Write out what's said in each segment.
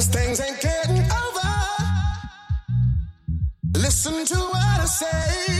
cause things ain't getting over. Listen to what I say.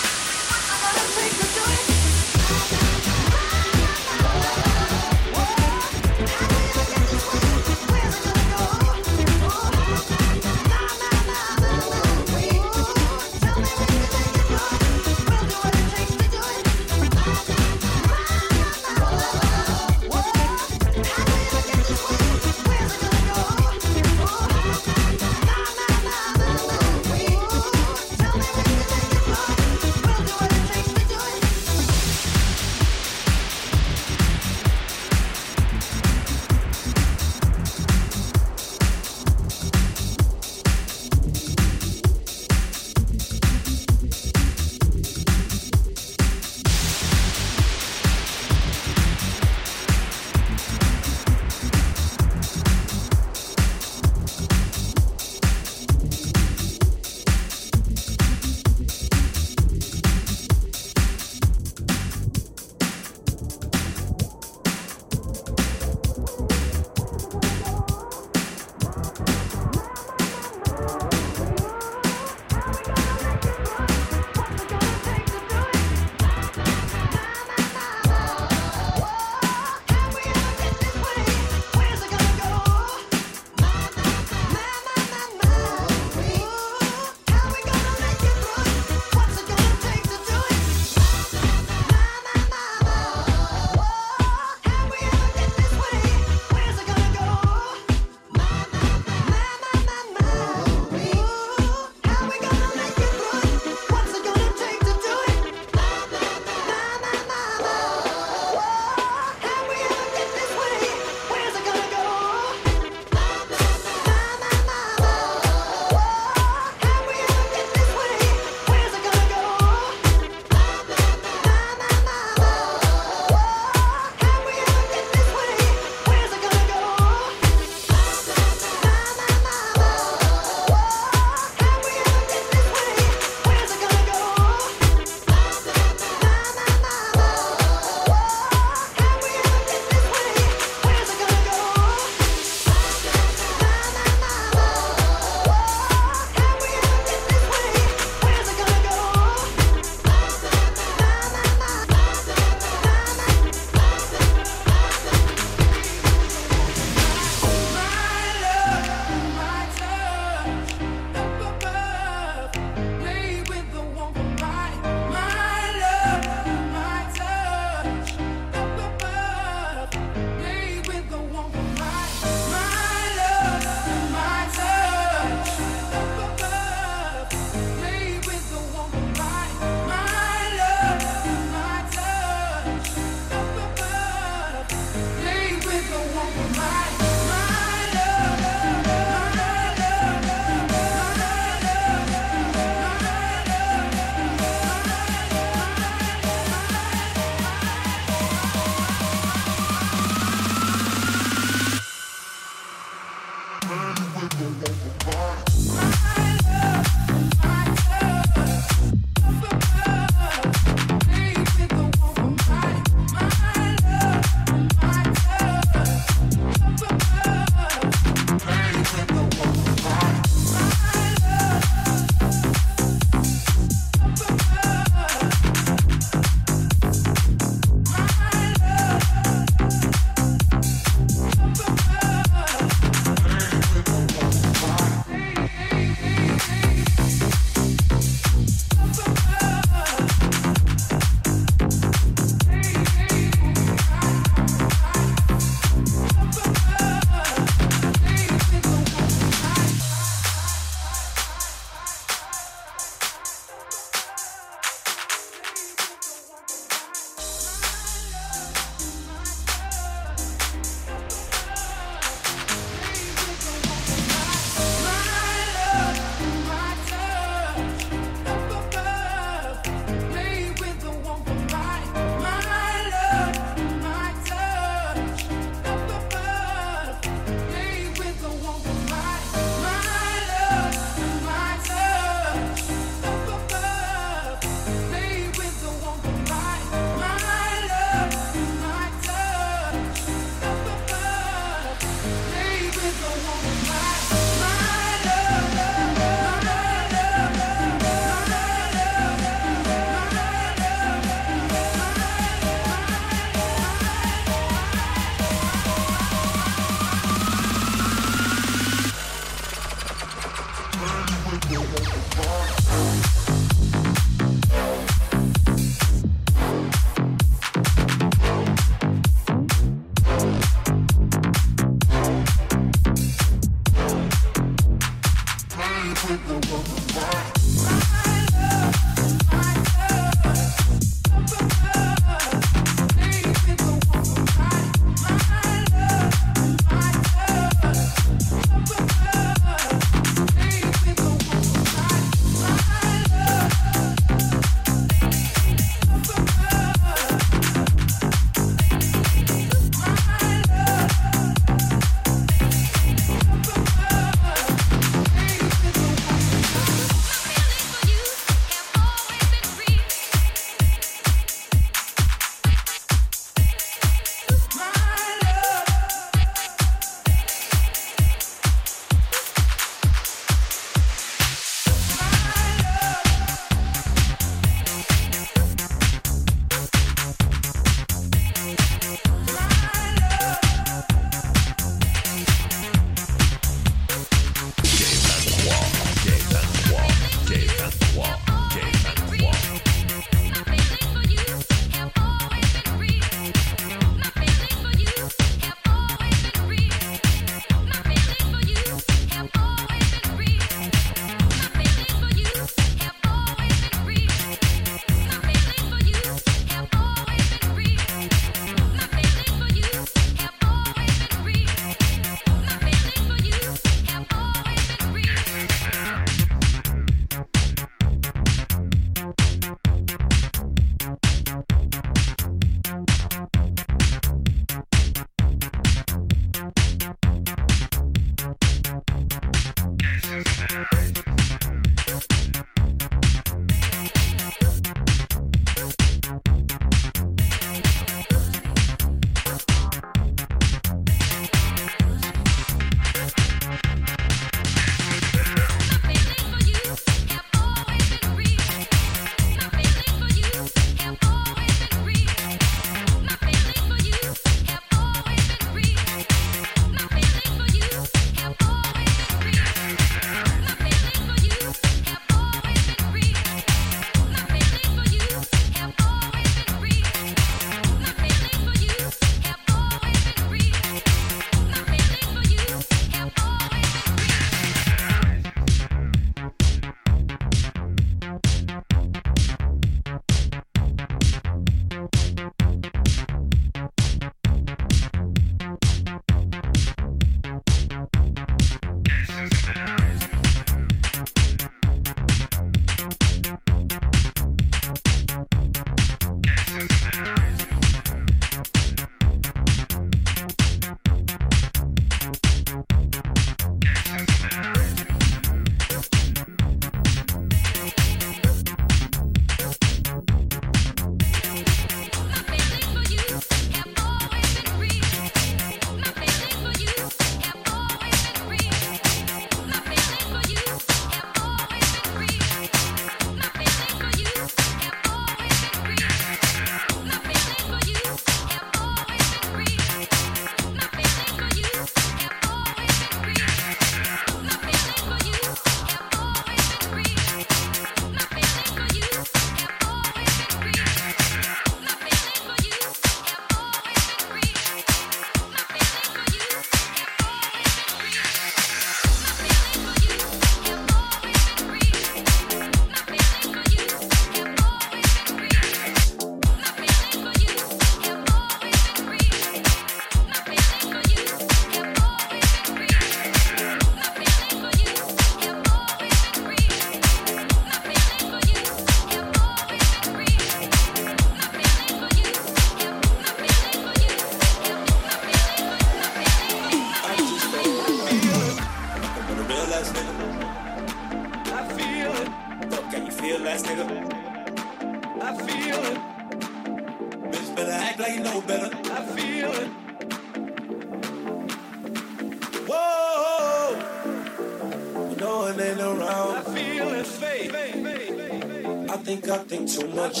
Rock the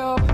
Up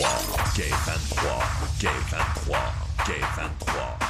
23, Gay 23, Gay 23, Gay 23.